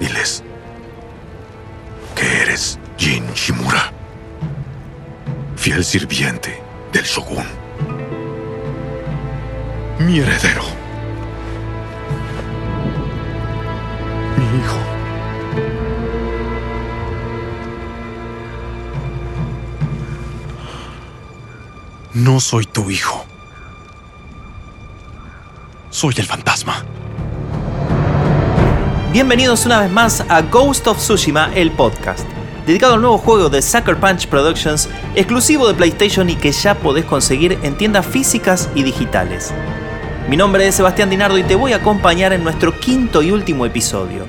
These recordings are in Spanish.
Diles que eres Jin Shimura, fiel sirviente del shogun. Mi heredero. Mi hijo. No soy tu hijo. Soy el fantasma. Bienvenidos una vez más a Ghost of Tsushima, el podcast, dedicado al nuevo juego de Sucker Punch Productions, exclusivo de PlayStation y que ya podés conseguir en tiendas físicas y digitales. Mi nombre es Sebastián Dinardo y te voy a acompañar en nuestro quinto y último episodio.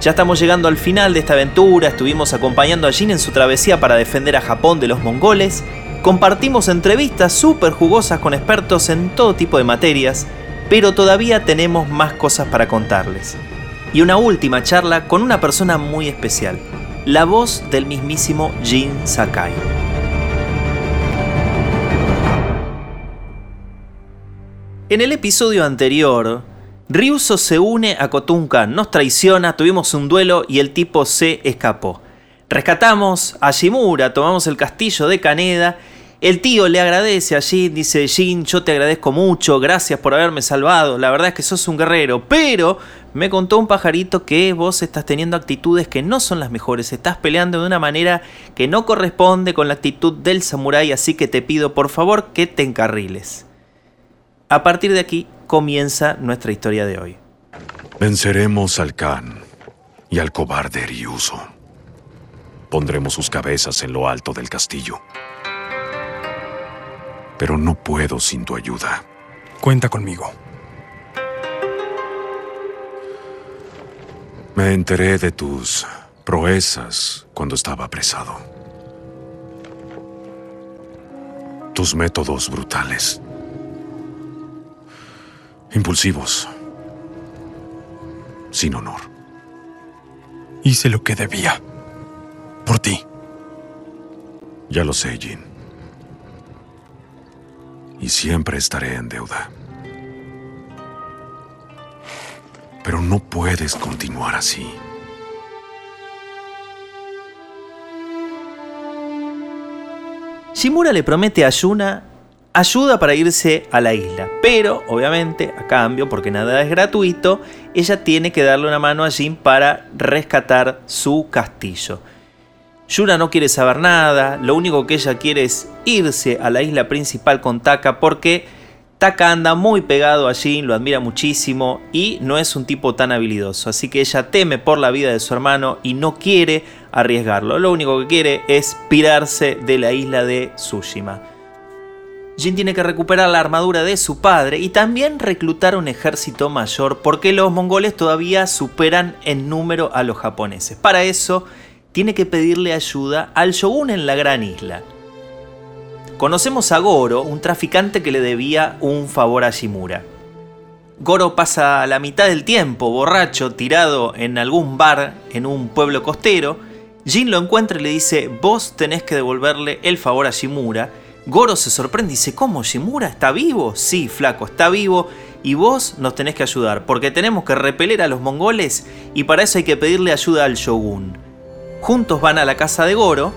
Ya estamos llegando al final de esta aventura, estuvimos acompañando a Jin en su travesía para defender a Japón de los mongoles, compartimos entrevistas súper jugosas con expertos en todo tipo de materias, pero todavía tenemos más cosas para contarles. Y una última charla con una persona muy especial, la voz del mismísimo Jin Sakai. En el episodio anterior, Ryuso se une a Kotunkan, nos traiciona, tuvimos un duelo y el tipo se escapó. Rescatamos a Shimura, tomamos el castillo de Kaneda. El tío le agradece a Jin, dice Jin, yo te agradezco mucho, gracias por haberme salvado, la verdad es que sos un guerrero, pero me contó un pajarito que vos estás teniendo actitudes que no son las mejores, estás peleando de una manera que no corresponde con la actitud del samurái, así que te pido por favor que te encarriles. A partir de aquí comienza nuestra historia de hoy. Venceremos al Khan y al cobarde Ryuso. Pondremos sus cabezas en lo alto del castillo. Pero no puedo sin tu ayuda. Cuenta conmigo. Me enteré de tus proezas cuando estaba apresado. Tus métodos brutales. Impulsivos. Sin honor. Hice lo que debía. Por ti. Ya lo sé, Jin. Y siempre estaré en deuda. Pero no puedes continuar así. Shimura le promete a Yuna ayuda para irse a la isla, pero obviamente a cambio, porque nada es gratuito, ella tiene que darle una mano a Jin para rescatar su castillo. Yuna no quiere saber nada, lo único que ella quiere es irse a la isla principal con Taka porque Taka anda muy pegado a Jin, lo admira muchísimo y no es un tipo tan habilidoso, así que ella teme por la vida de su hermano y no quiere arriesgarlo. Lo único que quiere es pirarse de la isla de Tsushima. Jin tiene que recuperar la armadura de su padre y también reclutar un ejército mayor porque los mongoles todavía superan en número a los japoneses. Para eso tiene que pedirle ayuda al shogun en la gran isla. Conocemos a Goro, un traficante que le debía un favor a Shimura. Goro pasa la mitad del tiempo borracho, tirado en algún bar en un pueblo costero. Jin lo encuentra y le dice, vos tenés que devolverle el favor a Shimura. Goro se sorprende y dice, ¿cómo? ¿Shimura está vivo? Sí, flaco, está vivo y vos nos tenés que ayudar, porque tenemos que repeler a los mongoles y para eso hay que pedirle ayuda al shogun. Juntos van a la casa de Goro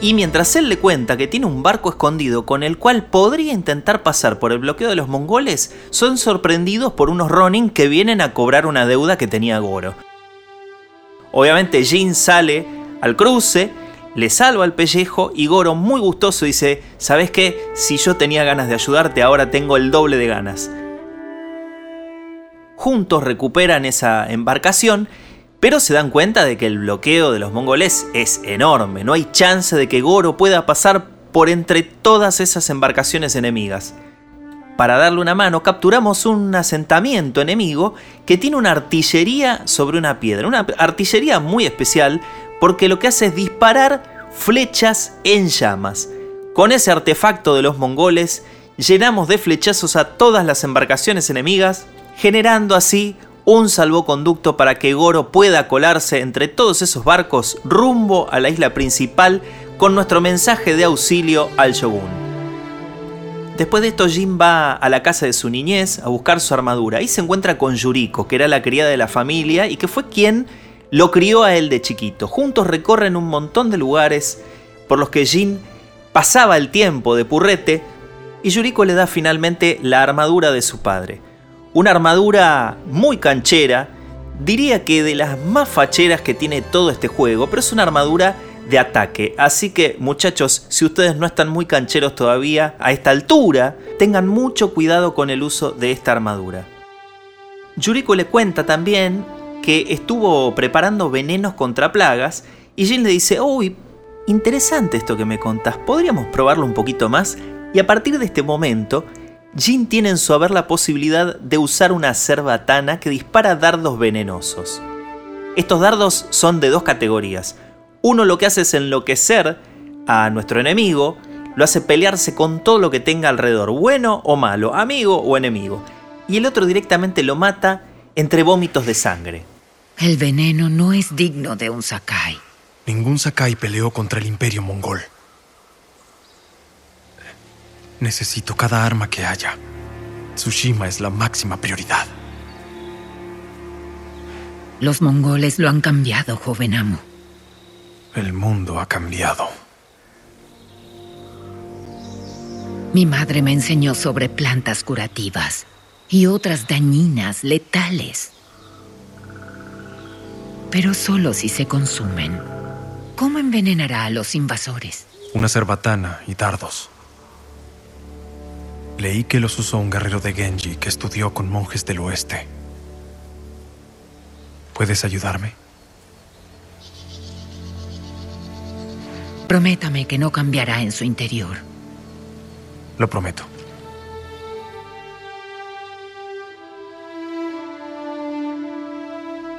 y mientras él le cuenta que tiene un barco escondido con el cual podría intentar pasar por el bloqueo de los mongoles, son sorprendidos por unos Ronin que vienen a cobrar una deuda que tenía Goro. Obviamente Jin sale al cruce, le salva el pellejo y Goro muy gustoso dice, ¿sabes qué? Si yo tenía ganas de ayudarte, ahora tengo el doble de ganas. Juntos recuperan esa embarcación pero se dan cuenta de que el bloqueo de los mongoles es enorme, no hay chance de que Goro pueda pasar por entre todas esas embarcaciones enemigas. Para darle una mano capturamos un asentamiento enemigo que tiene una artillería sobre una piedra, una artillería muy especial porque lo que hace es disparar flechas en llamas. Con ese artefacto de los mongoles llenamos de flechazos a todas las embarcaciones enemigas, generando así un salvoconducto para que Goro pueda colarse entre todos esos barcos rumbo a la isla principal con nuestro mensaje de auxilio al shogun. Después de esto Jin va a la casa de su niñez a buscar su armadura y se encuentra con Yuriko, que era la criada de la familia y que fue quien lo crió a él de chiquito. Juntos recorren un montón de lugares por los que Jin pasaba el tiempo de purrete y Yuriko le da finalmente la armadura de su padre. Una armadura muy canchera, diría que de las más facheras que tiene todo este juego, pero es una armadura de ataque. Así que muchachos, si ustedes no están muy cancheros todavía a esta altura, tengan mucho cuidado con el uso de esta armadura. Yuriko le cuenta también que estuvo preparando venenos contra plagas y Jin le dice, uy, interesante esto que me contás, ¿podríamos probarlo un poquito más? Y a partir de este momento, Jin tiene en su haber la posibilidad de usar una cerbatana que dispara dardos venenosos. Estos dardos son de dos categorías. Uno lo que hace es enloquecer a nuestro enemigo, lo hace pelearse con todo lo que tenga alrededor, bueno o malo, amigo o enemigo. Y el otro directamente lo mata entre vómitos de sangre. El veneno no es digno de un Sakai. Ningún Sakai peleó contra el imperio mongol. Necesito cada arma que haya. Tsushima es la máxima prioridad. Los mongoles lo han cambiado, joven amo. El mundo ha cambiado. Mi madre me enseñó sobre plantas curativas y otras dañinas, letales. Pero solo si se consumen. ¿Cómo envenenará a los invasores? Una cerbatana y dardos. Leí que los usó un guerrero de Genji que estudió con monjes del oeste. ¿Puedes ayudarme? Prométame que no cambiará en su interior. Lo prometo.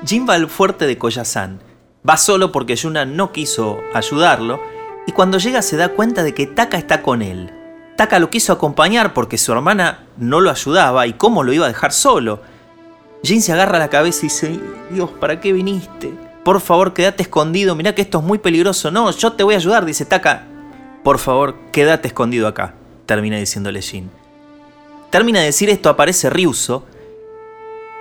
Jin va al fuerte de Koyasan. Va solo porque Yuna no quiso ayudarlo y cuando llega se da cuenta de que Taka está con él. Taka lo quiso acompañar porque su hermana no lo ayudaba y cómo lo iba a dejar solo. Jin se agarra la cabeza y dice, Dios, ¿para qué viniste? Por favor, quédate escondido, mirá que esto es muy peligroso. No, yo te voy a ayudar, dice Taka. Por favor, quédate escondido acá, termina diciéndole Jin. Termina de decir esto, aparece Ryuso.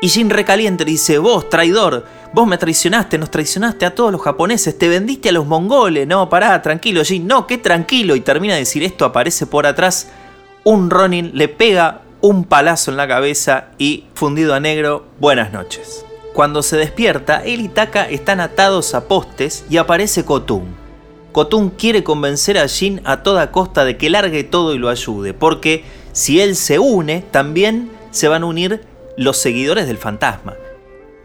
Y Jin recaliente dice, vos, traidor, vos me traicionaste, nos traicionaste a todos los japoneses, te vendiste a los mongoles. No, pará, tranquilo, Jin, no, qué tranquilo. Y termina de decir esto, aparece por atrás un Ronin, le pega un palazo en la cabeza y, fundido a negro, buenas noches. Cuando se despierta, él y Taka están atados a postes y aparece Kotun. Kotun quiere convencer a Jin a toda costa de que largue todo y lo ayude, porque si él se une, también se van a unir los seguidores del fantasma.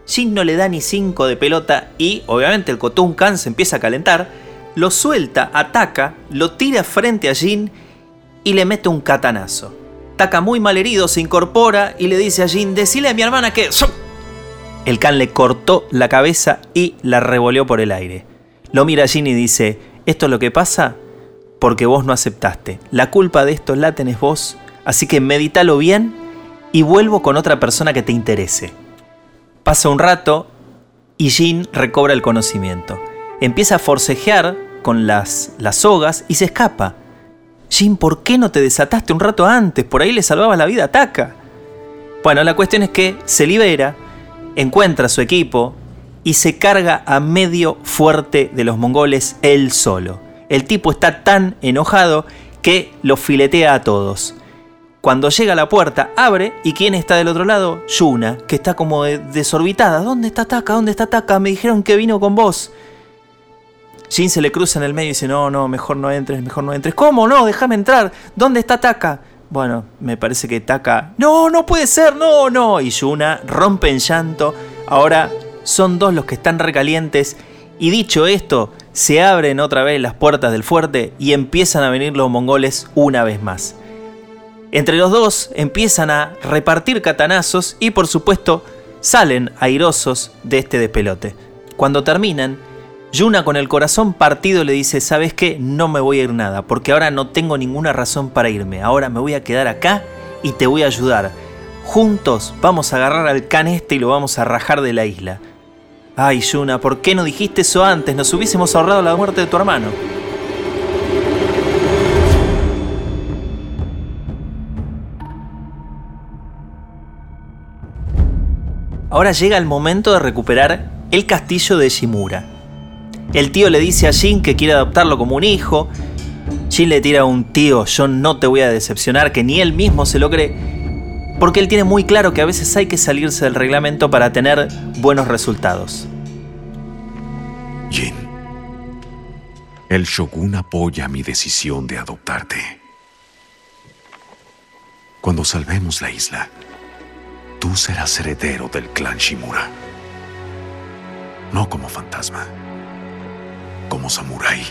Jin no le da ni cinco de pelota y, obviamente, el Kotun Kan se empieza a calentar, lo suelta, ataca, lo tira frente a Jin y le mete un katanazo. Taka muy mal herido se incorpora y le dice a Jin, decile a mi hermana que... El Kan le cortó la cabeza y la revolvió por el aire. Lo mira Jin y dice, esto es lo que pasa porque vos no aceptaste. La culpa de esto la tenés vos, así que medítalo bien y vuelvo con otra persona que te interese. Pasa un rato y Jin recobra el conocimiento. Empieza a forcejear con las, las sogas y se escapa. Jin, ¿por qué no te desataste un rato antes? Por ahí le salvabas la vida a Taka. Bueno, la cuestión es que se libera, encuentra a su equipo y se carga a medio fuerte de los mongoles él solo. El tipo está tan enojado que los filetea a todos. Cuando llega a la puerta, abre y ¿quién está del otro lado? Yuna, que está como desorbitada. ¿Dónde está Taka? ¿Dónde está Taka? Me dijeron que vino con vos. Jin se le cruza en el medio y dice, no, no, mejor no entres, mejor no entres. ¿Cómo no? Déjame entrar. ¿Dónde está Taka? Bueno, me parece que Taka... No, no puede ser, no, no. Y Yuna rompe en llanto. Ahora son dos los que están recalientes. Y dicho esto, se abren otra vez las puertas del fuerte y empiezan a venir los mongoles una vez más. Entre los dos empiezan a repartir catanazos y por supuesto salen airosos de este despelote. Cuando terminan, Yuna con el corazón partido le dice, ¿sabes qué? No me voy a ir nada, porque ahora no tengo ninguna razón para irme. Ahora me voy a quedar acá y te voy a ayudar. Juntos vamos a agarrar al can este y lo vamos a rajar de la isla. Ay, Yuna, ¿por qué no dijiste eso antes? Nos hubiésemos ahorrado la muerte de tu hermano. Ahora llega el momento de recuperar el castillo de Shimura. El tío le dice a Jin que quiere adoptarlo como un hijo. Jin le tira a un tío, yo no te voy a decepcionar, que ni él mismo se lo cree, porque él tiene muy claro que a veces hay que salirse del reglamento para tener buenos resultados. Jin, el shogun apoya mi decisión de adoptarte. Cuando salvemos la isla, tú serás heredero del clan Shimura. No como fantasma, como samurái.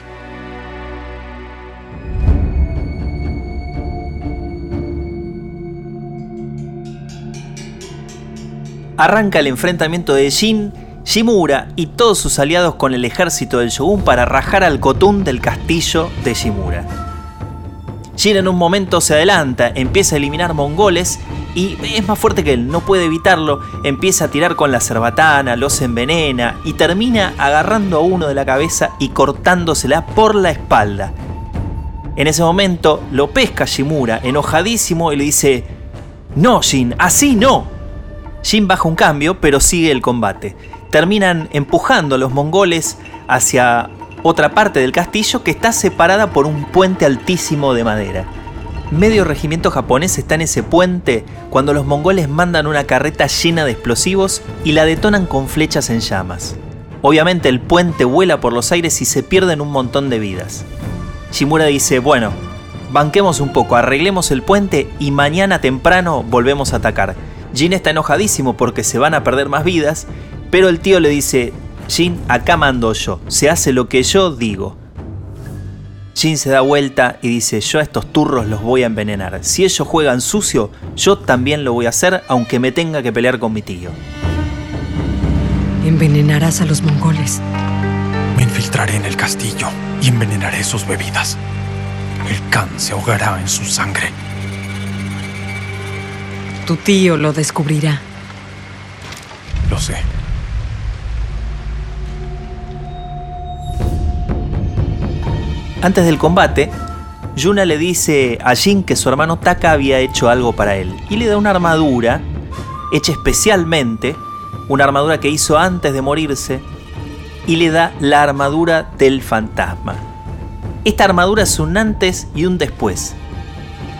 Arranca el enfrentamiento de Jin, Shimura y todos sus aliados con el ejército del shogun para rajar al Kotun del castillo de Shimura. Jin en un momento se adelanta, empieza a eliminar mongoles y es más fuerte que él, no puede evitarlo, empieza a tirar con la cerbatana, los envenena y termina agarrando a uno de la cabeza y cortándosela por la espalda. En ese momento lo pesca Shimura, enojadísimo, y le dice, No, Jin, así no. Jin baja un cambio, pero sigue el combate. Terminan empujando a los mongoles hacia otra parte del castillo que está separada por un puente altísimo de madera. Medio regimiento japonés está en ese puente cuando los mongoles mandan una carreta llena de explosivos y la detonan con flechas en llamas. Obviamente el puente vuela por los aires y se pierden un montón de vidas. Shimura dice, bueno, banquemos un poco, arreglemos el puente y mañana temprano volvemos a atacar. Jin está enojadísimo porque se van a perder más vidas, pero el tío le dice, Jin, acá mando yo, se hace lo que yo digo. Jin se da vuelta y dice, yo a estos turros los voy a envenenar. Si ellos juegan sucio, yo también lo voy a hacer, aunque me tenga que pelear con mi tío. Envenenarás a los mongoles. Me infiltraré en el castillo y envenenaré sus bebidas. El Khan se ahogará en su sangre. Tu tío lo descubrirá. Lo sé. Antes del combate, Yuna le dice a Jin que su hermano Taka había hecho algo para él y le da una armadura hecha especialmente, una armadura que hizo antes de morirse, y le da la armadura del fantasma. Esta armadura es un antes y un después.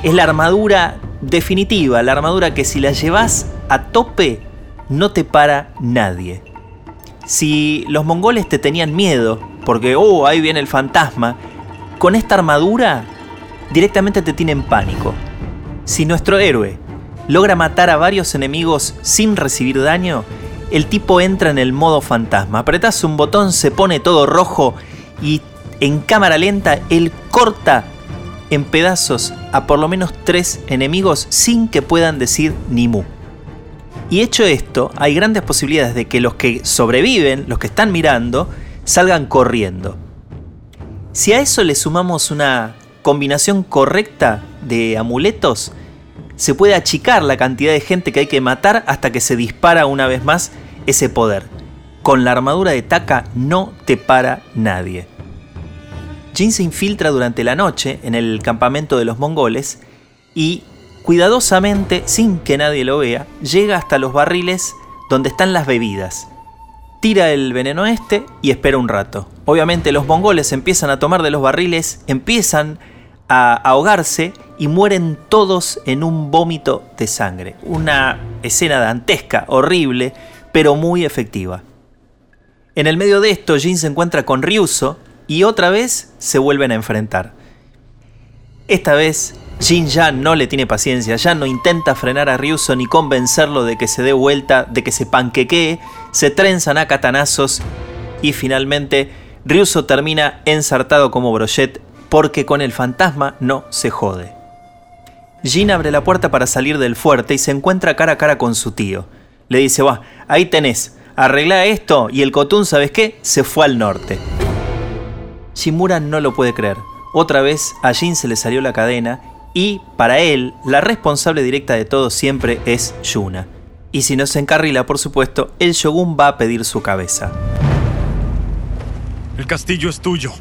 Es la armadura definitiva, la armadura que si la llevas a tope no te para nadie. Si los mongoles te tenían miedo, porque, oh, ahí viene el fantasma, con esta armadura directamente te tienen pánico. Si nuestro héroe logra matar a varios enemigos sin recibir daño, el tipo entra en el modo fantasma. Apretas un botón, se pone todo rojo y en cámara lenta él corta en pedazos a por lo menos tres enemigos sin que puedan decir ni mu. Y hecho esto, hay grandes posibilidades de que los que sobreviven, los que están mirando, salgan corriendo. Si a eso le sumamos una combinación correcta de amuletos, se puede achicar la cantidad de gente que hay que matar hasta que se dispara una vez más ese poder. Con la armadura de Taka no te para nadie. Jin se infiltra durante la noche en el campamento de los mongoles y cuidadosamente, sin que nadie lo vea, llega hasta los barriles donde están las bebidas tira el veneno este y espera un rato. Obviamente los mongoles empiezan a tomar de los barriles, empiezan a ahogarse y mueren todos en un vómito de sangre. Una escena dantesca, horrible, pero muy efectiva. En el medio de esto, Jin se encuentra con Ryuso y otra vez se vuelven a enfrentar. Esta vez Jin ya no le tiene paciencia, ya no intenta frenar a Ryuso ni convencerlo de que se dé vuelta, de que se panquequee, se trenzan a catanazos y finalmente Ryuso termina ensartado como brochet porque con el fantasma no se jode. Jin abre la puerta para salir del fuerte y se encuentra cara a cara con su tío. Le dice, va, ahí tenés, arregla esto y el Kotun, ¿sabes qué? Se fue al norte. Shimura no lo puede creer. Otra vez a Jin se le salió la cadena y para él la responsable directa de todo siempre es Yuna. Y si no se encarrila, por supuesto, el shogun va a pedir su cabeza. El castillo es tuyo.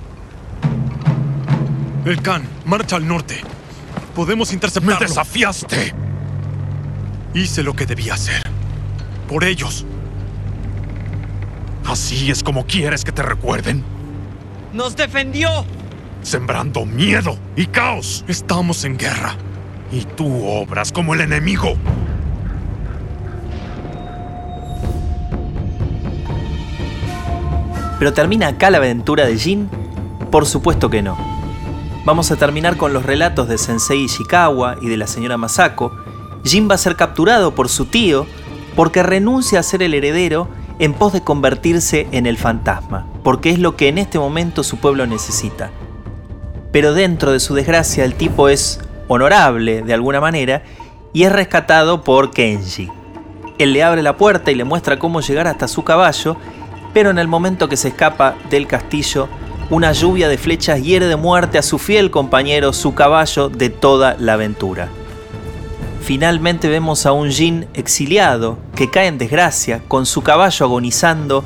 El Khan, marcha al norte. Podemos interceptarlo. ¡Me desafiaste! Hice lo que debía hacer. Por ellos. ¿Así es como quieres que te recuerden? ¡Nos defendió! Sembrando miedo y caos. Estamos en guerra. Y tú obras como el enemigo. ¿Pero termina acá la aventura de Jin? Por supuesto que no. Vamos a terminar con los relatos de Sensei Ishikawa y de la señora Masako. Jin va a ser capturado por su tío porque renuncia a ser el heredero en pos de convertirse en el fantasma, porque es lo que en este momento su pueblo necesita. Pero dentro de su desgracia el tipo es honorable de alguna manera y es rescatado por Kenji. Él le abre la puerta y le muestra cómo llegar hasta su caballo pero en el momento que se escapa del castillo, una lluvia de flechas hiere de muerte a su fiel compañero, su caballo de toda la aventura. Finalmente vemos a un Jin exiliado que cae en desgracia, con su caballo agonizando,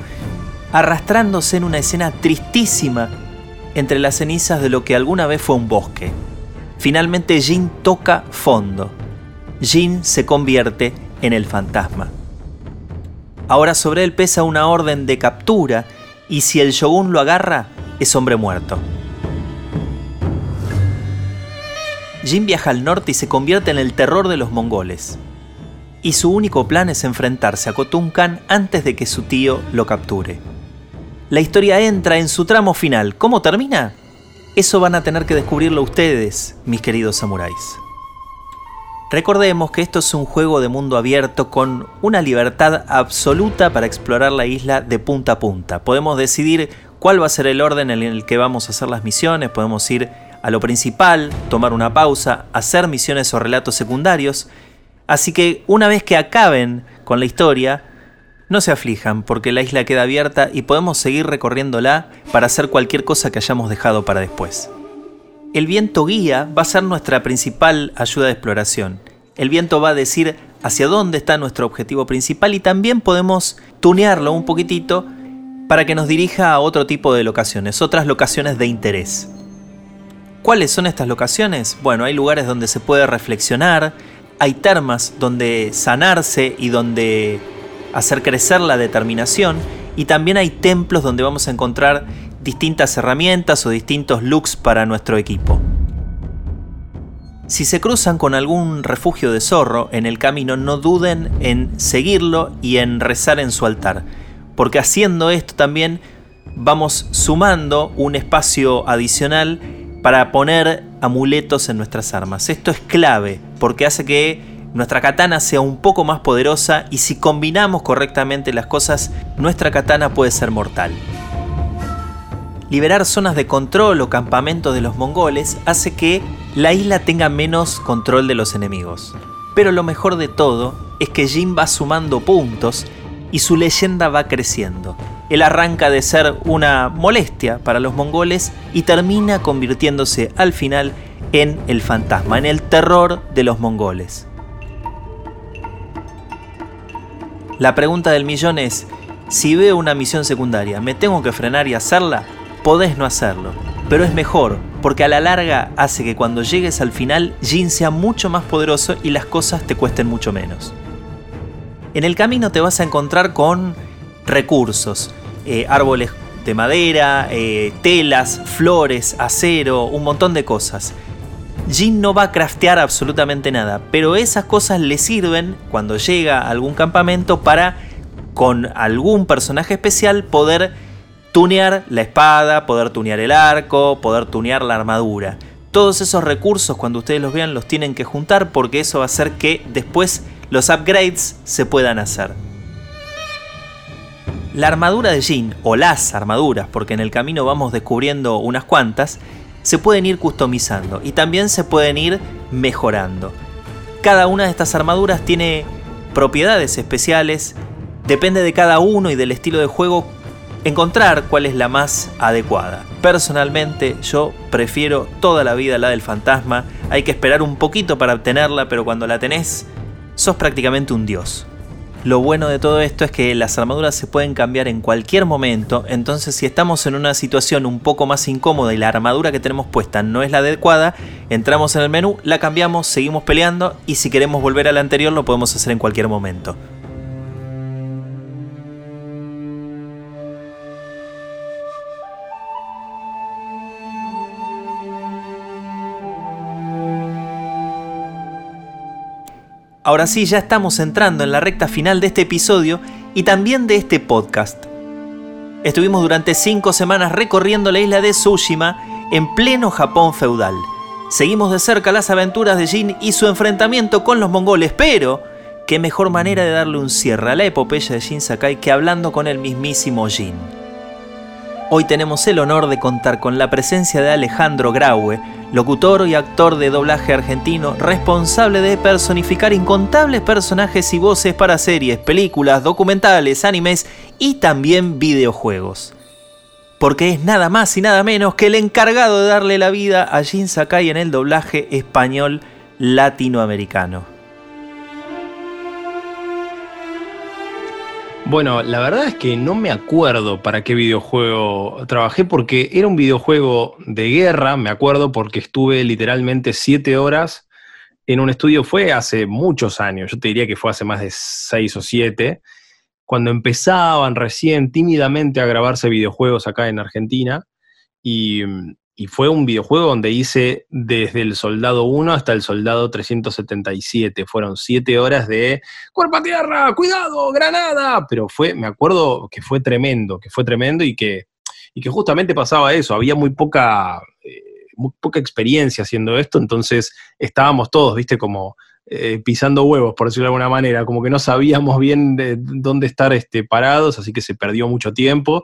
arrastrándose en una escena tristísima entre las cenizas de lo que alguna vez fue un bosque. Finalmente Jin toca fondo. Jin se convierte en el fantasma. Ahora sobre él pesa una orden de captura y si el shogun lo agarra, es hombre muerto. Jin viaja al norte y se convierte en el terror de los mongoles. Y su único plan es enfrentarse a Khotun Khan antes de que su tío lo capture. La historia entra en su tramo final. ¿Cómo termina? Eso van a tener que descubrirlo ustedes, mis queridos samuráis. Recordemos que esto es un juego de mundo abierto con una libertad absoluta para explorar la isla de punta a punta. Podemos decidir cuál va a ser el orden en el que vamos a hacer las misiones, podemos ir a lo principal, tomar una pausa, hacer misiones o relatos secundarios. Así que una vez que acaben con la historia, no se aflijan porque la isla queda abierta y podemos seguir recorriéndola para hacer cualquier cosa que hayamos dejado para después. El viento guía va a ser nuestra principal ayuda de exploración. El viento va a decir hacia dónde está nuestro objetivo principal y también podemos tunearlo un poquitito para que nos dirija a otro tipo de locaciones, otras locaciones de interés. ¿Cuáles son estas locaciones? Bueno, hay lugares donde se puede reflexionar, hay termas donde sanarse y donde hacer crecer la determinación, y también hay templos donde vamos a encontrar distintas herramientas o distintos looks para nuestro equipo. Si se cruzan con algún refugio de zorro en el camino, no duden en seguirlo y en rezar en su altar, porque haciendo esto también vamos sumando un espacio adicional para poner amuletos en nuestras armas. Esto es clave porque hace que nuestra katana sea un poco más poderosa y si combinamos correctamente las cosas, nuestra katana puede ser mortal. Liberar zonas de control o campamentos de los mongoles hace que la isla tenga menos control de los enemigos. Pero lo mejor de todo es que Jin va sumando puntos y su leyenda va creciendo. Él arranca de ser una molestia para los mongoles y termina convirtiéndose al final en el fantasma, en el terror de los mongoles. La pregunta del millón es, si veo una misión secundaria, ¿me tengo que frenar y hacerla? podés no hacerlo. Pero es mejor, porque a la larga hace que cuando llegues al final Jin sea mucho más poderoso y las cosas te cuesten mucho menos. En el camino te vas a encontrar con recursos, eh, árboles de madera, eh, telas, flores, acero, un montón de cosas. Jin no va a craftear absolutamente nada, pero esas cosas le sirven cuando llega a algún campamento para con algún personaje especial poder tunear la espada, poder tunear el arco, poder tunear la armadura. Todos esos recursos cuando ustedes los vean los tienen que juntar porque eso va a hacer que después los upgrades se puedan hacer. La armadura de Jin, o las armaduras, porque en el camino vamos descubriendo unas cuantas, se pueden ir customizando y también se pueden ir mejorando. Cada una de estas armaduras tiene propiedades especiales, depende de cada uno y del estilo de juego encontrar cuál es la más adecuada. Personalmente yo prefiero toda la vida la del fantasma, hay que esperar un poquito para obtenerla, pero cuando la tenés, sos prácticamente un dios. Lo bueno de todo esto es que las armaduras se pueden cambiar en cualquier momento, entonces si estamos en una situación un poco más incómoda y la armadura que tenemos puesta no es la adecuada, entramos en el menú, la cambiamos, seguimos peleando y si queremos volver a la anterior lo podemos hacer en cualquier momento. Ahora sí, ya estamos entrando en la recta final de este episodio y también de este podcast. Estuvimos durante cinco semanas recorriendo la isla de Tsushima en pleno Japón feudal. Seguimos de cerca las aventuras de Jin y su enfrentamiento con los mongoles, pero qué mejor manera de darle un cierre a la epopeya de Jin Sakai que hablando con el mismísimo Jin. Hoy tenemos el honor de contar con la presencia de Alejandro Graue, locutor y actor de doblaje argentino, responsable de personificar incontables personajes y voces para series, películas, documentales, animes y también videojuegos. Porque es nada más y nada menos que el encargado de darle la vida a Jin Sakai en el doblaje español latinoamericano. Bueno, la verdad es que no me acuerdo para qué videojuego trabajé porque era un videojuego de guerra, me acuerdo porque estuve literalmente siete horas en un estudio, fue hace muchos años, yo te diría que fue hace más de seis o siete, cuando empezaban recién tímidamente a grabarse videojuegos acá en Argentina. Y y fue un videojuego donde hice desde el Soldado 1 hasta el Soldado 377. Fueron siete horas de cuerpo a tierra, cuidado, granada. Pero fue, me acuerdo que fue tremendo, que fue tremendo y que, y que justamente pasaba eso. Había muy poca, eh, muy poca experiencia haciendo esto, entonces estábamos todos, viste, como eh, pisando huevos, por decirlo de alguna manera, como que no sabíamos bien de dónde estar este, parados, así que se perdió mucho tiempo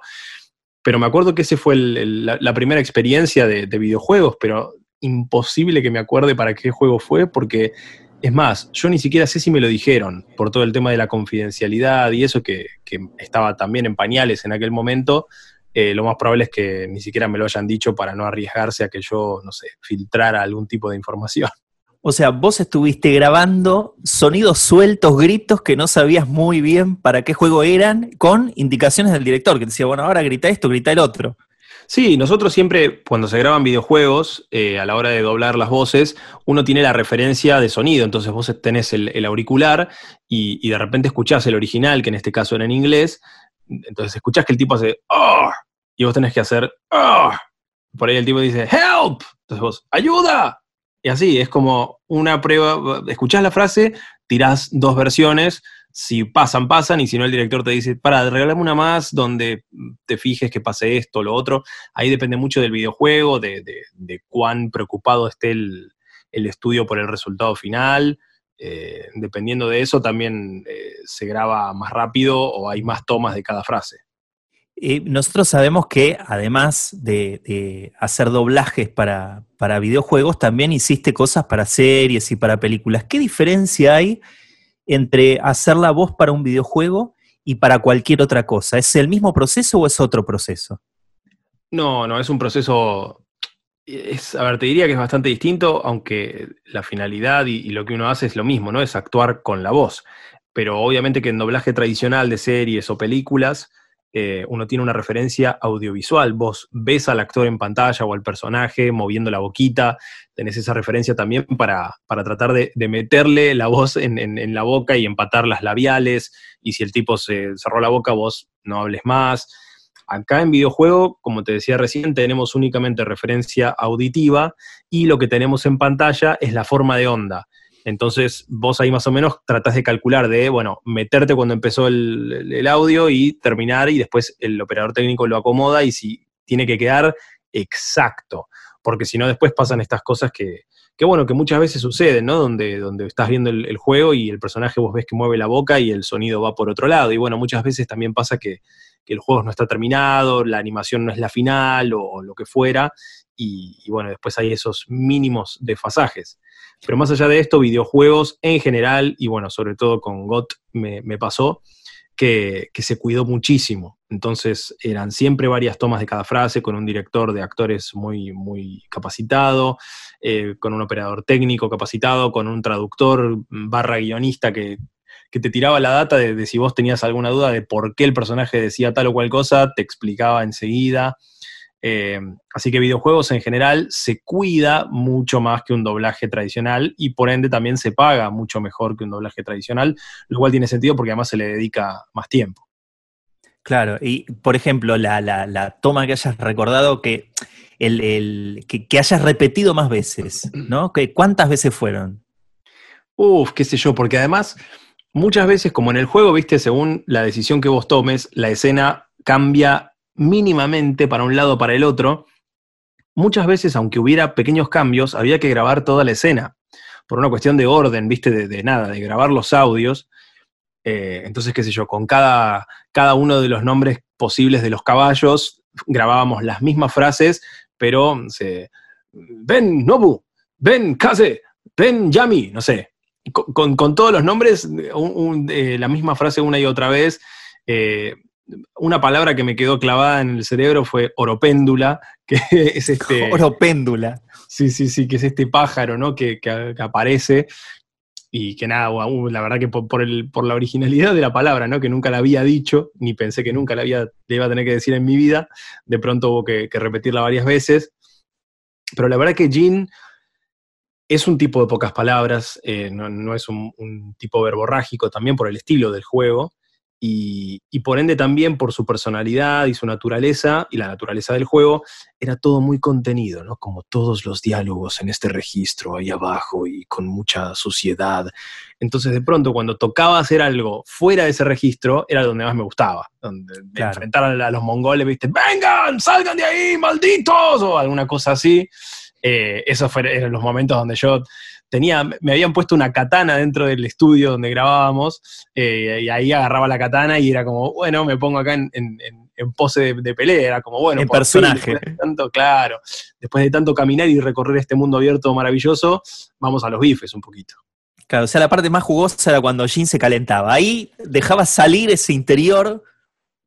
pero me acuerdo que ese fue la, primera experiencia de, videojuegos, pero imposible que me acuerde para qué juego fue, porque es más, yo ni siquiera sé si me lo dijeron por todo el tema de la confidencialidad y eso que, estaba también en pañales en aquel momento. Eh, lo más probable es que ni siquiera me lo hayan dicho para no arriesgarse a que yo, no sé, filtrara algún tipo de información. O sea, vos estuviste grabando sonidos sueltos, gritos que no sabías muy bien para qué juego eran, con indicaciones del director, que decía, bueno, ahora grita esto, grita el otro. Sí, nosotros siempre, cuando se graban videojuegos, eh, a la hora de doblar las voces, uno tiene la referencia de sonido. Entonces vos tenés el, auricular y, de repente escuchás el original, que en este caso era en inglés. Entonces escuchás que el tipo hace ¡Oh! y vos tenés que hacer ¡Oh! Por ahí el tipo dice ¡Help! Entonces vos, ¡Ayuda! Y así, es como una prueba, escuchás la frase, tirás dos versiones, si pasan, pasan, y si no el director te dice, para, regálame una más donde te fijes que pase esto, lo otro. Ahí depende mucho del videojuego, de, cuán preocupado esté el, estudio por el resultado final. Eh, dependiendo de eso, también eh, se graba más rápido o hay más tomas de cada frase nosotros sabemos que además de, hacer doblajes para, videojuegos, también hiciste cosas para series y para películas. ¿Qué diferencia hay entre hacer la voz para un videojuego y para cualquier otra cosa? ¿Es el mismo proceso o es otro proceso? No, no, es un proceso. Es, a ver, te diría que es bastante distinto, aunque la finalidad y, y lo que uno hace es lo mismo, ¿no? Es actuar con la voz. Pero obviamente que en doblaje tradicional de series o películas, eh, uno tiene una referencia audiovisual. Vos ves al actor en pantalla o al personaje moviendo la boquita, tenés esa referencia también para, tratar de, meterle la voz en, la boca y empatar las labiales. Y si el tipo se cerró la boca, vos no hables más. Acá en videojuego, como te decía recién, tenemos únicamente referencia auditiva y lo que tenemos en pantalla es la forma de onda. Entonces vos ahí más o menos tratás de calcular de, bueno, meterte cuando empezó el, audio y terminar y después el operador técnico lo acomoda y si tiene que quedar exacto, porque si no después pasan estas cosas que, que, bueno, que muchas veces suceden, ¿no? Donde, donde estás viendo el, juego y el personaje vos ves que mueve la boca y el sonido va por otro lado. Y bueno, muchas veces también pasa que, el juego no está terminado, la animación no es la final o, lo que fuera, y, bueno, después hay esos mínimos desfasajes. Pero más allá de esto, videojuegos en general, y bueno, sobre todo con GOT me, pasó, que, se cuidó muchísimo. Entonces eran siempre varias tomas de cada frase, con un director de actores muy, muy capacitado, eh, con un operador técnico capacitado, con un traductor barra guionista que, te tiraba la data de, de, si vos tenías alguna duda de por qué el personaje decía tal o cual cosa, te explicaba enseguida. Eh, así que videojuegos en general se cuida mucho más que un doblaje tradicional y por ende también se paga mucho mejor que un doblaje tradicional, lo cual tiene sentido porque además se le dedica más tiempo. Claro, y por ejemplo, la, toma que hayas recordado, que, el, que, hayas repetido más veces, ¿no? ¿Cuántas veces fueron? Uf, qué sé yo, porque además muchas veces, como en el juego, viste, según la decisión que vos tomes, la escena cambia mínimamente para un lado o para el otro. Muchas veces, aunque hubiera pequeños cambios, había que grabar toda la escena, por una cuestión de orden, viste, de, nada, de grabar los audios. Eh, entonces, qué sé yo, con cada, cada uno de los nombres posibles de los caballos, grabábamos las mismas frases, pero se, ven Nobu, ven Kaze, ven Yami, no sé, con, con- todos los nombres, eh, la misma frase una y otra vez. Eh, una palabra que me quedó clavada en el cerebro fue oropéndula, que es este... Oro péndula. Sí, sí, sí, que es este pájaro, ¿no? Que, que- que aparece y que nada, uh, la verdad que por, por el, por la originalidad de la palabra, ¿no? Que nunca la había dicho, ni pensé que nunca la, había, iba a tener que decir en mi vida, de pronto hubo que, que repetirla varias veces. Pero la verdad que Jean es un tipo de pocas palabras, eh, no, no es un, un tipo verborrágico, también por el estilo del juego, y, y por ende también por su personalidad y su naturaleza, y la naturaleza del juego, era todo muy contenido, ¿no? Como todos los diálogos en este registro ahí abajo y con mucha suciedad. Entonces, de pronto, cuando tocaba hacer algo fuera de ese registro, era donde más me gustaba. Donde Claro. enfrentar a, a los mongoles, ¿viste? ¡Vengan! ¡Salgan de ahí, malditos! O alguna cosa así. Eh, esos fueron eran los momentos donde yo tenía, me habían puesto una katana dentro del estudio donde grabábamos, eh, y ahí agarraba la katana y era como, bueno, me pongo acá en, en- en- en pose de, de pelea, era como, bueno, En por fin, personaje. después de tanto, claro, después de tanto caminar y recorrer este mundo abierto maravilloso, vamos a los bifes un poquito. Claro, o sea, la parte más jugosa era cuando Jin se calentaba. Ahí dejaba salir ese interior.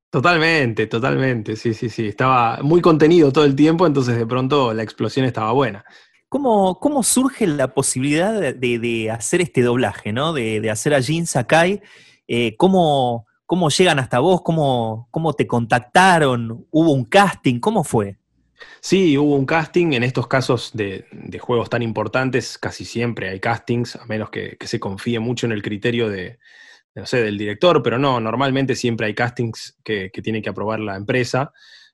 Totalmente, totalmente, sí, sí, sí, estaba muy contenido todo el tiempo, entonces de pronto la explosión estaba buena. ¿Cómo, cómo surge la posibilidad de, de- hacer este doblaje, ¿no? De, de hacer a Jin Sakai. Eh, ¿cómo, ¿Cómo llegan hasta vos? ¿Cómo, ¿Cómo te contactaron? ¿Hubo un casting? ¿Cómo fue? Sí, hubo un casting. En estos casos de, de juegos tan importantes, casi siempre hay castings, a menos que, que se confíe mucho en el criterio de, no sé, del director, pero no, normalmente siempre hay castings que, que tiene que aprobar la empresa,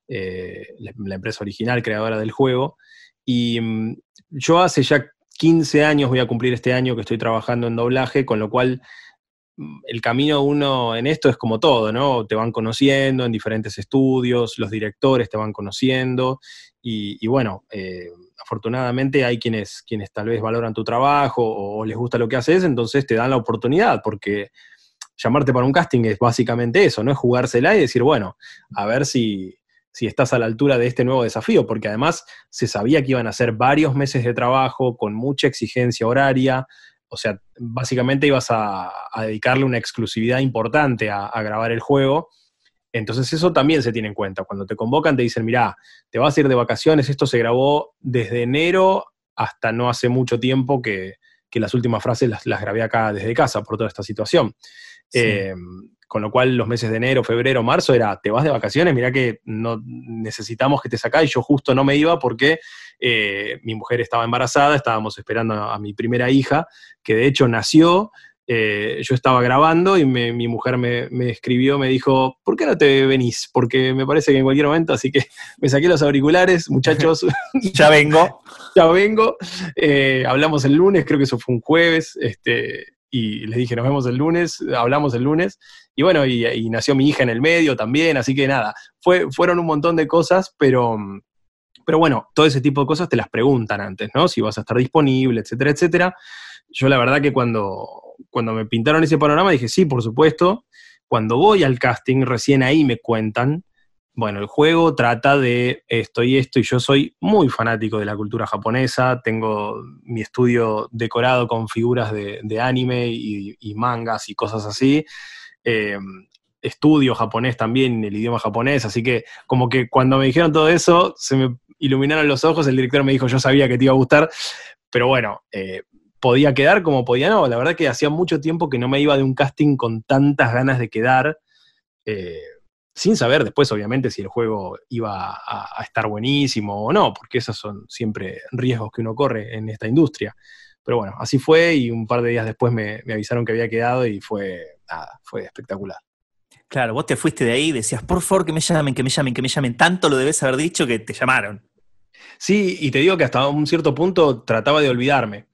eh, la empresa original, creadora del juego. Y mm, yo hace ya 15 años, voy a cumplir este año que estoy trabajando en doblaje, con lo cual mm, el camino uno en esto es como todo, ¿no? Te van conociendo en diferentes estudios, los directores te van conociendo y, y bueno, eh, afortunadamente hay quienes, quienes tal vez valoran tu trabajo o, o les gusta lo que haces, entonces te dan la oportunidad, porque llamarte para un casting es básicamente eso, no es jugársela y decir, bueno, a ver si, si estás a la altura de este nuevo desafío, porque además se sabía que iban a ser varios meses de trabajo con mucha exigencia horaria, o sea, básicamente ibas a, a dedicarle una exclusividad importante a, a, grabar el juego. Entonces eso también se tiene en cuenta. Cuando te convocan te dicen, mirá, te vas a ir de vacaciones, esto se grabó desde enero hasta no hace mucho tiempo que, que las últimas frases las, las, grabé acá desde casa por toda esta situación. Sí. Eh, con lo cual los meses de enero, febrero, marzo era, te vas de vacaciones, mirá que no necesitamos que te sacáis, yo justo no me iba porque eh, mi mujer estaba embarazada, estábamos esperando a, a, mi primera hija, que de hecho nació, eh, yo estaba grabando y me, mi mujer me, me, escribió, me dijo, ¿por qué no te venís? Porque me parece que en cualquier momento, así que me saqué los auriculares, muchachos. ya vengo. ya vengo. Eh, hablamos el lunes, creo que eso fue un jueves, este, y les dije, nos vemos el lunes, hablamos el lunes, y bueno, y, nació mi hija en el medio también, así que nada, fue, fueron un montón de cosas, pero, pero bueno, todo ese tipo de cosas te las preguntan antes, ¿no? Si vas a estar disponible, etcétera, etcétera. Yo la verdad que cuando, cuando me pintaron ese panorama dije, sí, por supuesto. Cuando voy al casting, recién ahí me cuentan, bueno, el juego trata de esto y esto, y yo soy muy fanático de la cultura japonesa, tengo mi estudio decorado con figuras de, anime y, mangas y cosas así. Eh, estudio japonés también, el idioma japonés, así que como que cuando me dijeron todo eso, se me iluminaron los ojos, el director me dijo, yo sabía que te iba a gustar, pero bueno, eh, podía quedar como podía no, la verdad que hacía mucho tiempo que no me iba de un casting con tantas ganas de quedar, eh, sin saber después obviamente si el juego iba a, a, estar buenísimo o no, porque esos son siempre riesgos que uno corre en esta industria. Pero bueno, así fue y un par de días después me, me avisaron que había quedado y fue, nada, fue espectacular. Claro, vos te fuiste de ahí y decías, por favor, que me llamen, que me llamen, que me llamen. Tanto lo debes haber dicho que te llamaron. Sí, y te digo que hasta un cierto punto trataba de olvidarme.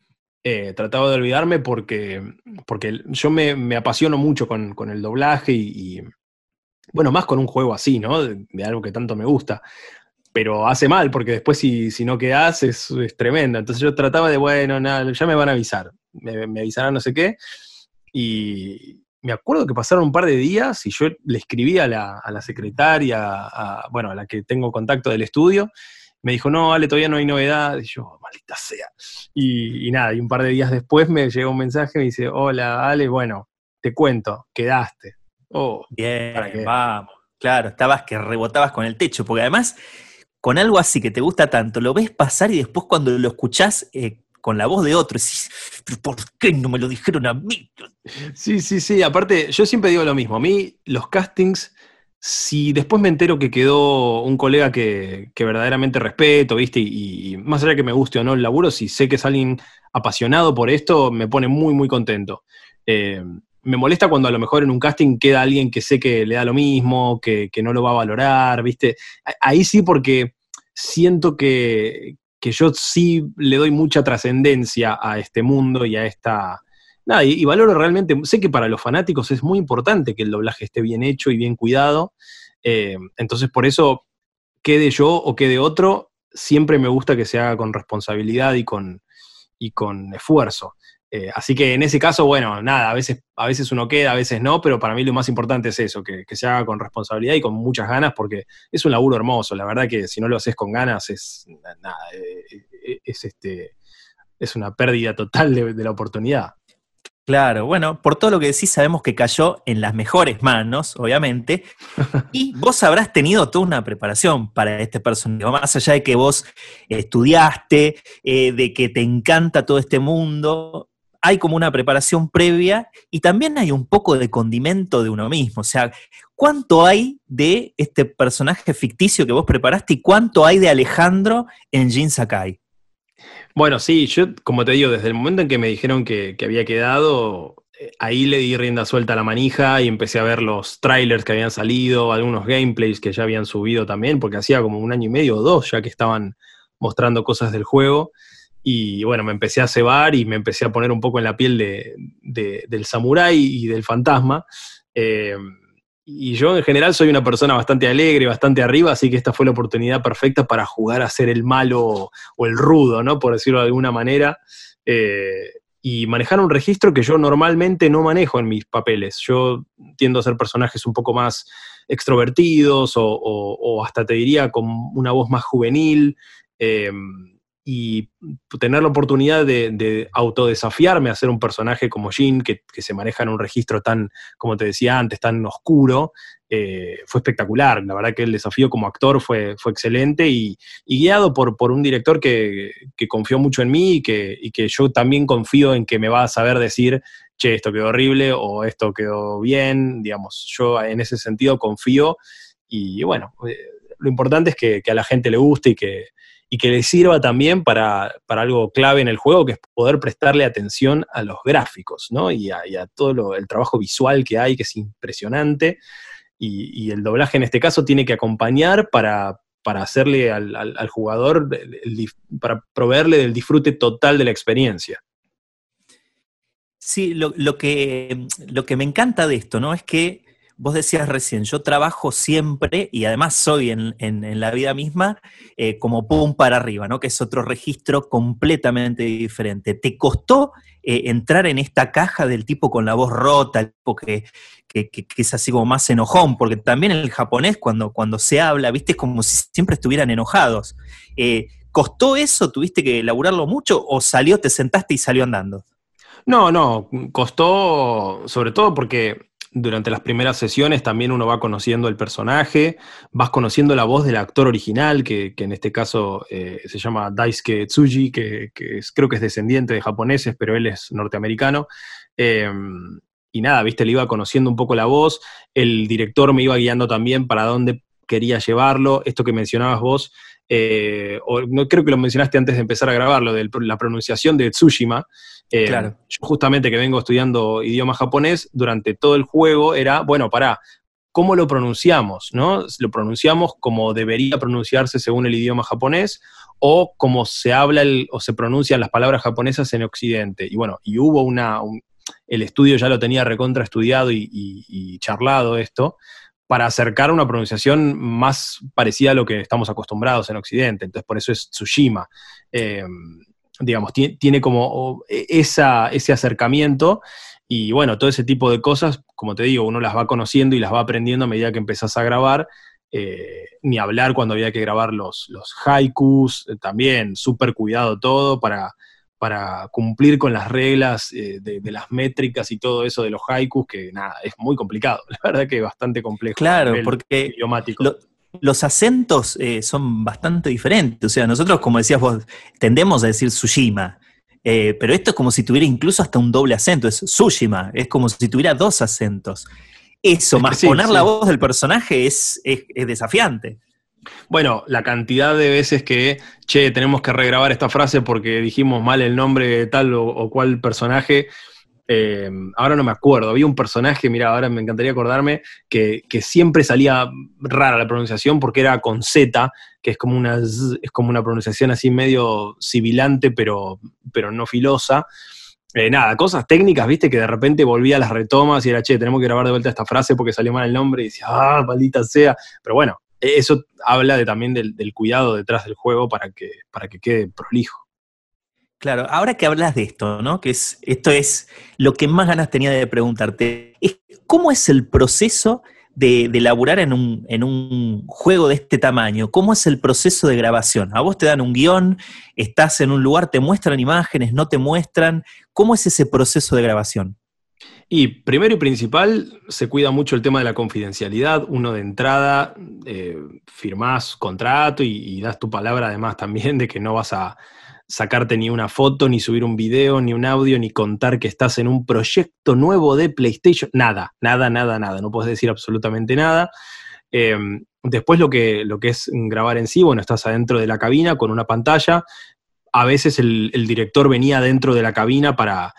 eh, trataba de olvidarme porque, porque yo me, me apasiono mucho con, con el doblaje y, y, bueno, más con un juego así, ¿no? De, de algo que tanto me gusta pero hace mal, porque después si, si no quedás es, es tremendo. Entonces yo trataba de, bueno, nada, ya me van a avisar, me, me, avisarán no sé qué. Y me acuerdo que pasaron un par de días y yo le escribí a la, a la secretaria, bueno, a la que tengo contacto del estudio. Me dijo, no, Ale, todavía no hay novedad. Y yo, maldita sea. Y, y nada, y un par de días después me llegó un mensaje, me dice, hola, Ale, bueno, te cuento, quedaste. Oh, Bien, vamos. Claro, estabas que rebotabas con el techo, porque además con algo así que te gusta tanto, lo ves pasar y después cuando lo escuchás eh, con la voz de otro, decís, pero ¿por qué no me lo dijeron a mí? Sí, sí, sí. Aparte, yo siempre digo lo mismo. A mí, los castings, si después me entero que quedó un colega que, que verdaderamente respeto, ¿viste? Y, y, más allá de que me guste o no el laburo, si sé que es alguien apasionado por esto, me pone muy, muy contento. Eh, me molesta cuando a lo mejor en un casting queda alguien que sé que le da lo mismo, que, que no lo va a valorar, ¿viste? Ahí sí porque siento que, que yo sí le doy mucha trascendencia a este mundo y a esta... Nada, y, valoro realmente, sé que para los fanáticos es muy importante que el doblaje esté bien hecho y bien cuidado, eh, entonces por eso, quede yo o quede otro, siempre me gusta que se haga con responsabilidad y con, y con esfuerzo. Eh, así que en ese caso, bueno, nada, a veces, a veces uno queda, a veces no, pero para mí lo más importante es eso, que, que, se haga con responsabilidad y con muchas ganas, porque es un laburo hermoso. La verdad que si no lo haces con ganas, es nada, eh, es, este, es una pérdida total de, de la oportunidad. Claro, bueno, por todo lo que decís, sabemos que cayó en las mejores manos, obviamente, y vos habrás tenido toda una preparación para este personaje, más allá de que vos estudiaste, eh, de que te encanta todo este mundo, hay como una preparación previa y también hay un poco de condimento de uno mismo. O sea, ¿cuánto hay de este personaje ficticio que vos preparaste y cuánto hay de Alejandro en Jin Sakai? Bueno, sí, yo, como te digo, desde el momento en que me dijeron que, había quedado, eh, ahí le di rienda suelta a la manija y empecé a ver los trailers que habían salido, algunos gameplays que ya habían subido también, porque hacía como un año y medio o dos ya que estaban mostrando cosas del juego. Y bueno, me empecé a cebar y me empecé a poner un poco en la piel de, de, del samurái y del fantasma. Eh, y yo en general soy una persona bastante alegre, bastante arriba, así que esta fue la oportunidad perfecta para jugar a ser el malo o el rudo, ¿no? Por decirlo de alguna manera. Eh, y manejar un registro que yo normalmente no manejo en mis papeles. Yo tiendo a ser personajes un poco más extrovertidos o, o, o hasta te diría con una voz más juvenil. Eh, y tener la oportunidad de, de, autodesafiarme a ser un personaje como Jin, que, que, se maneja en un registro tan, como te decía antes, tan oscuro, eh, fue espectacular. La verdad que el desafío como actor fue, fue excelente y, guiado por, por, un director que, que, confió mucho en mí y que, y que yo también confío en que me va a saber decir, che, esto quedó horrible o esto quedó bien, digamos, yo en ese sentido confío y bueno, eh, lo importante es que, que a la gente le guste y que y que le sirva también para, para, algo clave en el juego, que es poder prestarle atención a los gráficos, ¿no? Y a, todo el trabajo visual que hay, que es impresionante. Y, el doblaje en este caso tiene que acompañar para, para hacerle al, jugador, para proveerle del disfrute total de la experiencia. Sí, lo, lo, que, lo que me encanta de esto, ¿no? Es que vos decías recién, yo trabajo siempre y además soy en, en, la vida misma eh, como pum para arriba, ¿no? Que es otro registro completamente diferente. ¿Te costó eh, entrar en esta caja del tipo con la voz rota, el tipo que, que, que, es así como más enojón? Porque también en el japonés cuando, cuando se habla, viste, es como si siempre estuvieran enojados. Eh, ¿Costó eso? ¿Tuviste que elaborarlo mucho o salió, te sentaste y salió andando? No, no, costó sobre todo porque durante las primeras sesiones también uno va conociendo el personaje, vas conociendo la voz del actor original, que, que en este caso eh, se llama Daisuke Tsuji, que, creo que es descendiente de japoneses, pero él es norteamericano. Eh, y nada, viste, le iba conociendo un poco la voz, el director me iba guiando también para dónde quería llevarlo, esto que mencionabas vos, eh, o no creo que lo mencionaste antes de empezar a grabarlo, de la pronunciación de Tsushima, eh, claro. Yo justamente que vengo estudiando idioma japonés, durante todo el juego era, bueno, pará, ¿cómo lo pronunciamos? ¿no? ¿Lo pronunciamos como debería pronunciarse según el idioma japonés? o como se habla o se pronuncian las palabras japonesas en Occidente. Y bueno, y hubo una, el estudio ya lo tenía recontra estudiado y, charlado esto, para acercar una pronunciación más parecida a lo que estamos acostumbrados en Occidente. Entonces, por eso es Tsushima. Em, digamos, tiene, como e, esa, ese acercamiento y bueno, todo ese tipo de cosas, como te digo, uno las va conociendo y las va aprendiendo a medida que empezás a grabar. Eh, ni hablar cuando había que grabar los, los haikus, eh, también súper cuidado todo para, para cumplir con las reglas eh, de, las métricas y todo eso de los haikus, que nada, es muy complicado, la verdad que es bastante complejo. Claro, porque idiomático. los acentos son bastante diferentes, o sea, nosotros, como decías vos, tendemos a decir Tsushima, eh, pero esto es como si tuviera incluso hasta un doble acento, es Tsushima, es como si tuviera dos acentos. Eso, más poner la voz del personaje es, desafiante. Bueno, la cantidad de veces que, che, tenemos que regrabar esta frase porque dijimos mal el nombre de tal o cual personaje, eh, ahora no me acuerdo, había un personaje, mira, ahora me encantaría acordarme, que, siempre salía rara la pronunciación porque era con Z, que es como una, es como una pronunciación así medio sibilante, pero, pero no filosa. Eh, nada, cosas técnicas, viste, que de repente volvía a las retomas y era, che, tenemos que grabar de vuelta esta frase porque salió mal el nombre y decía, ah, maldita sea. Pero bueno, eso habla de, también del, cuidado detrás del juego para que, para que quede prolijo. Claro, ahora que hablas de esto, ¿no? Que es, esto es lo que más ganas tenía de preguntarte. Es, ¿Cómo es el proceso de, de elaborar en un, en un, juego de este tamaño? ¿Cómo es el proceso de grabación? A vos te dan un guion, estás en un lugar, te muestran imágenes, no te muestran. ¿Cómo es ese proceso de grabación? Y primero y principal, se cuida mucho el tema de la confidencialidad. Uno de entrada eh, firmás contrato y, das tu palabra además también de que no vas a, sacarte ni una foto, ni subir un video, ni un audio, ni contar que estás en un proyecto nuevo de PlayStation. Nada, nada, nada, nada. No puedes decir absolutamente nada. Em, después lo que, lo que es grabar en sí, bueno, estás adentro de la cabina con una pantalla. A veces el, director venía dentro de la cabina para,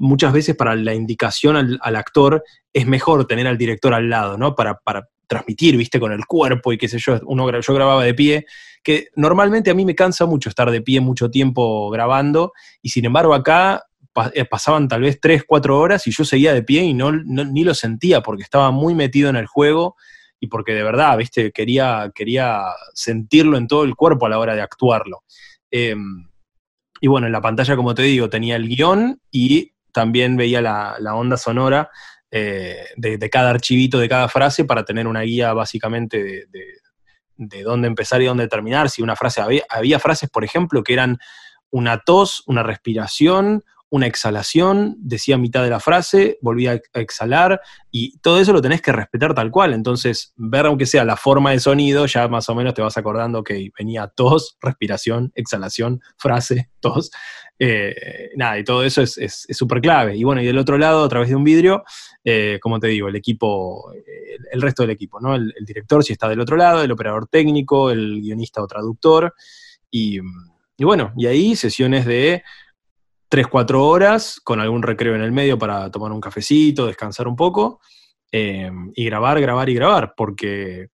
muchas veces para la indicación al, actor, es mejor tener al director al lado, ¿no? Para, para transmitir, viste, con el cuerpo y qué sé yo. Uno, yo grababa de pie que normalmente a mí me cansa mucho estar de pie mucho tiempo grabando, y sin embargo acá eh, pasaban tal vez 3, 4 horas y yo seguía de pie y no, ni lo sentía porque estaba muy metido en el juego y porque de verdad, viste, quería, quería sentirlo en todo el cuerpo a la hora de actuarlo. Em, y bueno, en la pantalla, como te digo, tenía el guion y también veía la, onda sonora eh, de, cada archivito, de cada frase, para tener una guía básicamente de, de dónde empezar y dónde terminar. Si una frase, había, había frases, por ejemplo, que eran una tos, una respiración, una exhalación, decía mitad de la frase, volvía a exhalar, y todo eso lo tenés que respetar tal cual. Entonces, ver aunque sea la forma de sonido, ya más o menos te vas acordando que venía tos, respiración, exhalación, frase, tos. Eh, nada, y todo eso es súper clave. Y bueno, y del otro lado, a través de un vidrio, eh, como te digo, el equipo, el, resto del equipo, ¿no? El, director si está del otro lado, el operador técnico, el guionista o traductor. Y, y bueno, y ahí sesiones de 3, 4 horas, con algún recreo en el medio para tomar un cafecito, descansar un poco, eh, y grabar, grabar y grabar, porque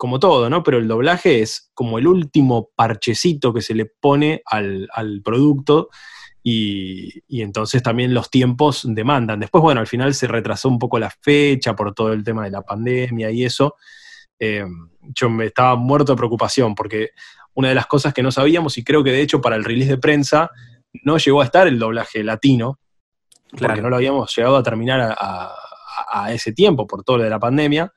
como todo, ¿no? Pero el doblaje es como el último parchecito que se le pone al, producto. Y, entonces también los tiempos demandan. Después, bueno, al final se retrasó un poco la fecha por todo el tema de la pandemia y eso. Eh, yo me estaba muerto de preocupación porque una de las cosas que no sabíamos, y creo que de hecho para el release de prensa no llegó a estar el doblaje latino, porque no lo habíamos llegado a terminar a, ese tiempo por todo lo de la pandemia.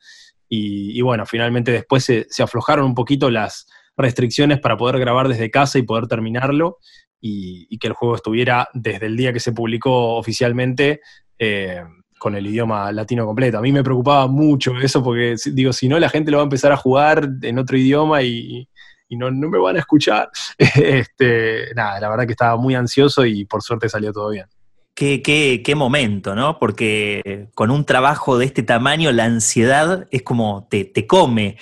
Y, bueno, finalmente después se, aflojaron un poquito las restricciones para poder grabar desde casa y poder terminarlo y, que el juego estuviera desde el día que se publicó oficialmente eh, con el idioma latino completo. A mí me preocupaba mucho eso porque digo, si no la gente lo va a empezar a jugar en otro idioma y, y no, me van a escuchar. este, nada, la verdad que estaba muy ansioso y por suerte salió todo bien. Qué, qué, momento, ¿no? Porque con un trabajo de este tamaño, la ansiedad es como te, te come.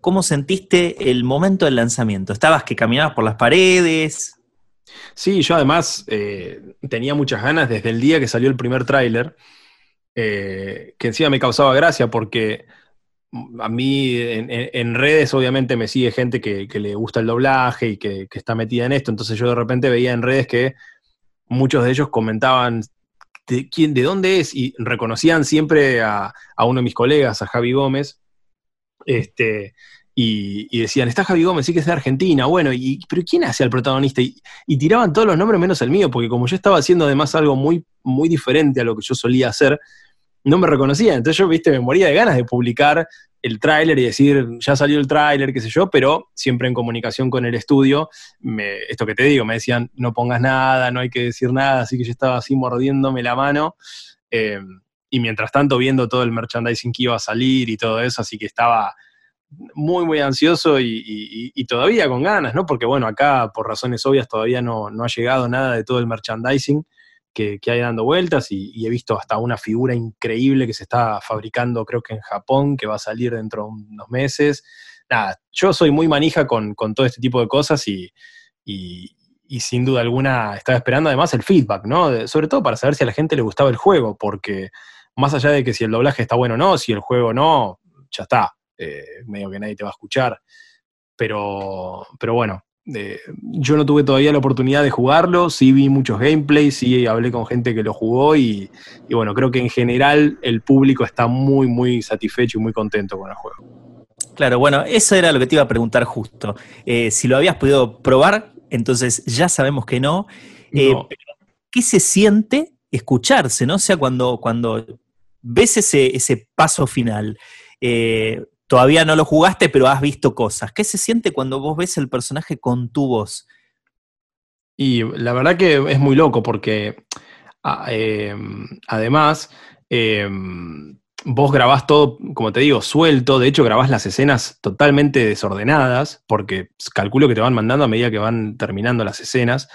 ¿Cómo sentiste el momento del lanzamiento? ¿Estabas que caminabas por las paredes? Sí, yo además eh, tenía muchas ganas desde el día que salió el primer tráiler, eh, que encima me causaba gracia porque a mí en, redes obviamente me sigue gente que, que le gusta el doblaje y que está metida en esto, entonces yo de repente veía en redes que muchos de ellos comentaban de, quién, de dónde es y reconocían siempre a, uno de mis colegas, a Javi Gómez, este, y, y decían, está Javi Gómez, sí que es de Argentina, bueno, y, pero ¿quién hace al protagonista? Y, y tiraban todos los nombres menos el mío, porque como yo estaba haciendo además algo muy, muy diferente a lo que yo solía hacer, no me reconocían. Entonces yo, viste, me moría de ganas de publicar el tráiler y decir, ya salió el tráiler, qué sé yo, pero siempre en comunicación con el estudio, me- esto que te digo, me decían, no pongas nada, no hay que decir nada, así que yo estaba así mordiéndome la mano. eh, y mientras tanto viendo todo el merchandising que iba a salir y todo eso, así que estaba muy, muy ansioso y, y- y todavía con ganas, ¿no? Porque bueno, acá por razones obvias todavía no, no ha llegado nada de todo el merchandising que, que hay dando vueltas y, he visto hasta una figura increíble que se está fabricando creo que en Japón, que va a salir dentro de unos meses. Nada, yo soy muy manija con, con todo este tipo de cosas y, y- sin duda alguna estaba esperando además el feedback, ¿no? Sobre todo para saber si a la gente le gustaba el juego, porque más allá de que si el doblaje está bueno o no, si el juego no, ya está, eh, medio que nadie te va a escuchar. Pero, pero bueno, eh, yo no tuve todavía la oportunidad de jugarlo, sí vi muchos gameplays, sí hablé con gente que lo jugó y, y bueno, creo que en general el público está muy, muy satisfecho y muy contento con el juego. Claro, bueno, eso era lo que te iba a preguntar justo. Eh, si lo habías podido probar, entonces ya sabemos que no. Eh, No. ¿Qué se siente escucharse, no? O sea, cuando, cuando ves ese, ese paso final, eh, todavía no lo jugaste, pero has visto cosas. ¿Qué se siente cuando vos ves el personaje con tu voz? Y la verdad que es muy loco porque a- eh, además eh, vos grabás todo, como te digo, suelto, de hecho grabás las escenas totalmente desordenadas porque calculo que te van mandando a medida que van terminando las escenas.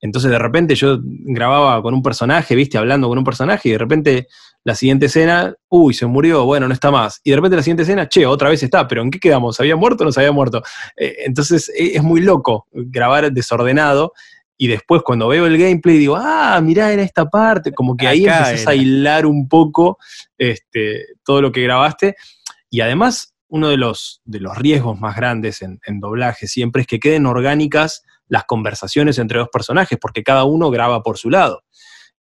Entonces de repente yo grababa con un personaje, viste, hablando con un personaje y de repente la siguiente escena, uy, se murió, bueno, no está más. Y de repente la siguiente escena, che, otra vez está, pero ¿en qué quedamos? ¿Había muerto o no se había muerto? Eh, entonces e- es muy loco grabar desordenado y después cuando veo el gameplay digo, ah, mirá, era esta parte, como que ahí Acá empezás a hilar un poco este, todo lo que grabaste. Y además, uno de los, de los riesgos más grandes en, en doblaje siempre es que queden orgánicas las conversaciones entre dos personajes, porque cada uno graba por su lado.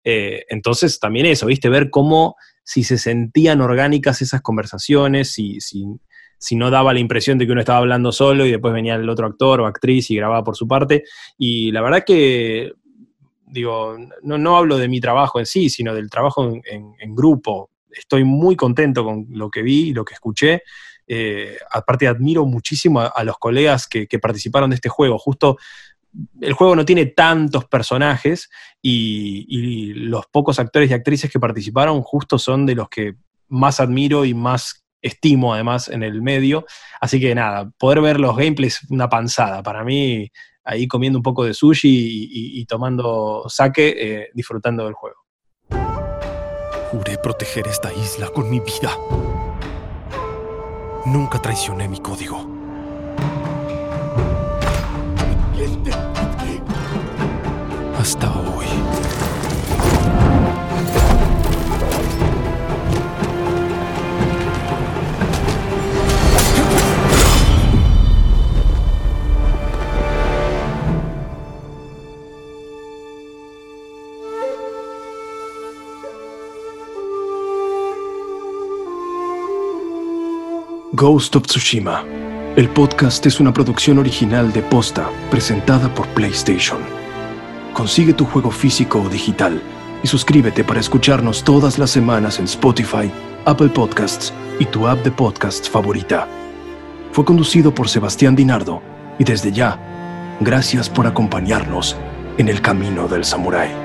Eh, entonces, también eso, ¿viste? Ver cómo, si se sentían orgánicas esas conversaciones, si, si, no daba la impresión de que uno estaba hablando solo y después venía el otro actor o actriz y grababa por su parte. Y la verdad que, digo, no, no hablo de mi trabajo en sí, sino del trabajo en, grupo. Estoy muy contento con lo que vi y lo que escuché. Eh, aparte, admiro muchísimo a, a los colegas que, que participaron de este juego. Justo el juego no tiene tantos personajes y, los pocos actores y actrices que participaron justo son de los que más admiro y más estimo además en el medio. Así que nada, poder ver los gameplays una panzada. Para mí, ahí comiendo un poco de sushi y tomando sake, eh, disfrutando del juego. Juré proteger esta isla con mi vida. Nunca traicioné mi código. Hasta hoy. Ghost of Tsushima. El podcast es una producción original de Posta, presentada por PlayStation. Consigue tu juego físico o digital y suscríbete para escucharnos todas las semanas en Spotify, Apple Podcasts y tu app de podcast favorita. Fue conducido por Sebastián Dinardo y desde ya, gracias por acompañarnos en el camino del samurái.